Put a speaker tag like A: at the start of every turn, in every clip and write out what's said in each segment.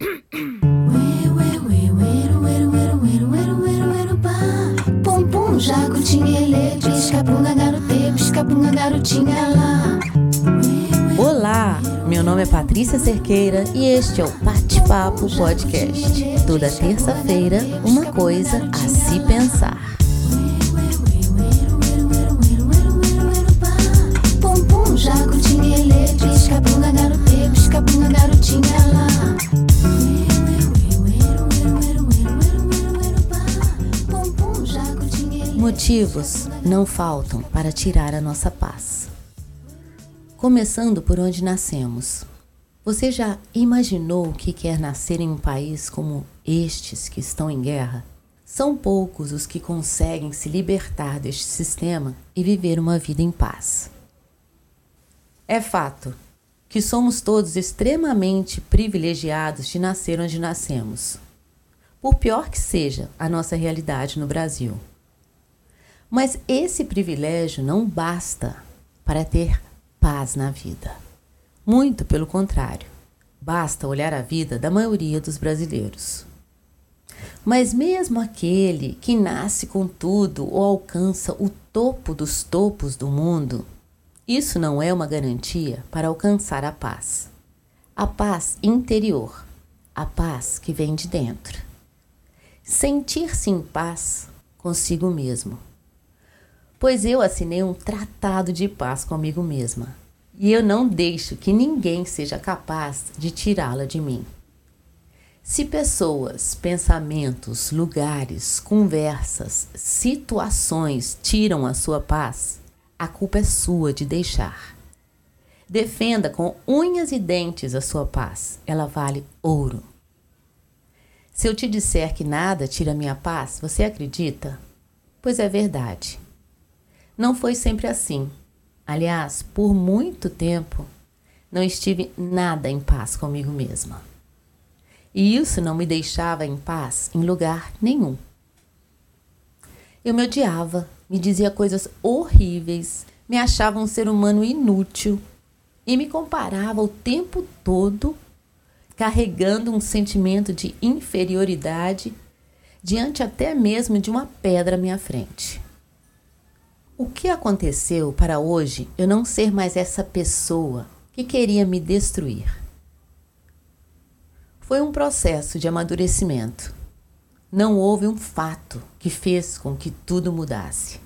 A: Pum pum, lá.
B: Olá, meu nome é Patrícia Cerqueira e este é o Bate-Papo Podcast. Toda terça-feira, uma coisa a se pensar. Motivos não faltam para tirar a nossa paz. Começando por onde nascemos. Você já imaginou o que quer nascer em um país como estes que estão em guerra? São poucos os que conseguem se libertar deste sistema e viver uma vida em paz. É fato que somos todos extremamente privilegiados de nascer onde nascemos, por pior que seja a nossa realidade no Brasil. Mas esse privilégio não basta para ter paz na vida. Muito pelo contrário, basta olhar a vida da maioria dos brasileiros. Mas mesmo aquele que nasce com tudo ou alcança o topo dos topos do mundo, isso não é uma garantia para alcançar a paz. A paz interior, a paz que vem de dentro. Sentir-se em paz consigo mesmo pois eu assinei um tratado de paz comigo mesma e eu não deixo que ninguém seja capaz de tirá-la de mim. Se pessoas, pensamentos, lugares, conversas, situações tiram a sua paz, a culpa é sua de deixar. Defenda com unhas e dentes a sua paz, ela vale ouro. Se eu te disser que nada tira minha paz, você acredita? Pois é verdade. Não foi sempre assim. Aliás, por muito tempo, não estive nada em paz comigo mesma. E isso não me deixava em paz em lugar nenhum. Eu me odiava, me dizia coisas horríveis, me achava um ser humano inútil e me comparava o tempo todo, carregando um sentimento de inferioridade diante até mesmo de uma pedra à minha frente. O que aconteceu para hoje eu não ser mais essa pessoa que queria me destruir? Foi um processo de amadurecimento. Não houve um fato que fez com que tudo mudasse.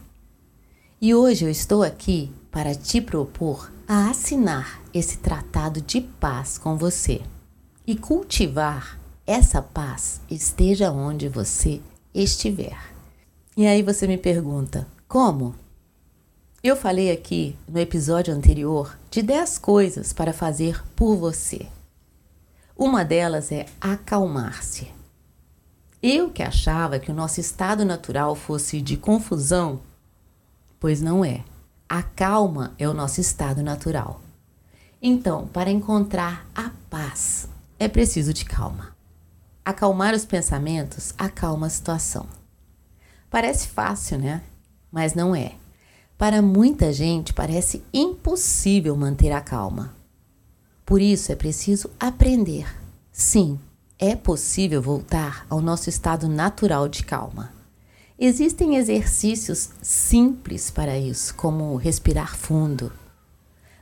B: E hoje eu estou aqui para te propor a assinar esse tratado de paz com você e cultivar essa paz esteja onde você estiver. E aí você me pergunta: como? Eu falei aqui no episódio anterior de 10 coisas para fazer por você. Uma delas é acalmar-se. Eu que achava que o nosso estado natural fosse de confusão, pois não é. A calma é o nosso estado natural. Então, para encontrar a paz, é preciso de calma. Acalmar os pensamentos acalma a situação. Parece fácil, né? Mas não é. Para muita gente parece impossível manter a calma. Por isso é preciso aprender. Sim, é possível voltar ao nosso estado natural de calma. Existem exercícios simples para isso, como respirar fundo,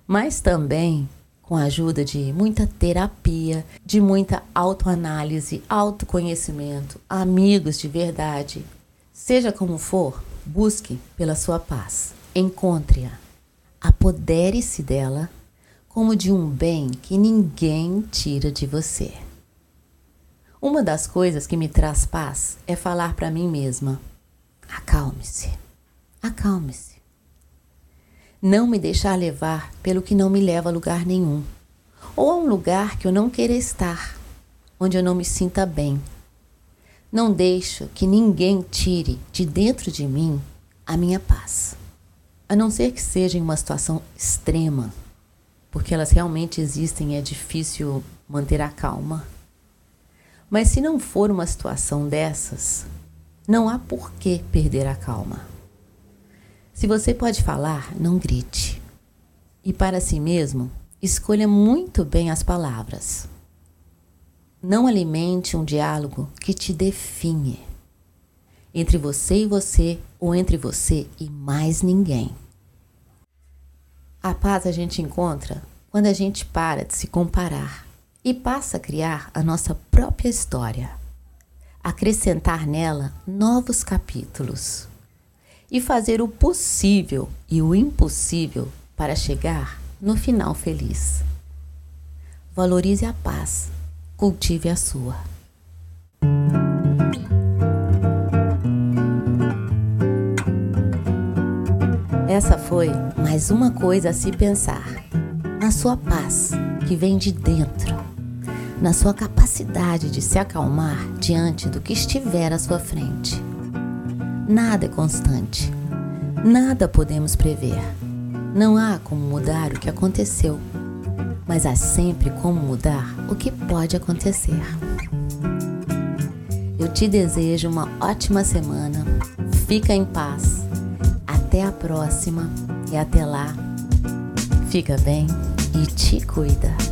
B: mas também com a ajuda de muita terapia, de muita autoanálise, autoconhecimento, amigos de verdade. Seja como for, busque pela sua paz. Encontre-a, apodere-se dela como de um bem que ninguém tira de você. Uma das coisas que me traz paz é falar para mim mesma: acalme-se, acalme-se. Não me deixar levar pelo que não me leva a lugar nenhum, ou a um lugar que eu não queira estar, onde eu não me sinta bem. Não deixo que ninguém tire de dentro de mim a minha paz a não ser que seja em uma situação extrema, porque elas realmente existem e é difícil manter a calma. Mas se não for uma situação dessas, não há por que perder a calma. Se você pode falar, não grite. E para si mesmo, escolha muito bem as palavras. Não alimente um diálogo que te define. Entre você e você, ou entre você e mais ninguém. A paz a gente encontra quando a gente para de se comparar e passa a criar a nossa própria história, acrescentar nela novos capítulos e fazer o possível e o impossível para chegar no final feliz. Valorize a paz, cultive a sua. Essa foi mais uma coisa a se pensar. Na sua paz, que vem de dentro. Na sua capacidade de se acalmar diante do que estiver à sua frente. Nada é constante. Nada podemos prever. Não há como mudar o que aconteceu mas há sempre como mudar o que pode acontecer. Eu te desejo uma ótima semana, fica em paz, até a próxima e até lá, fica bem e te cuida.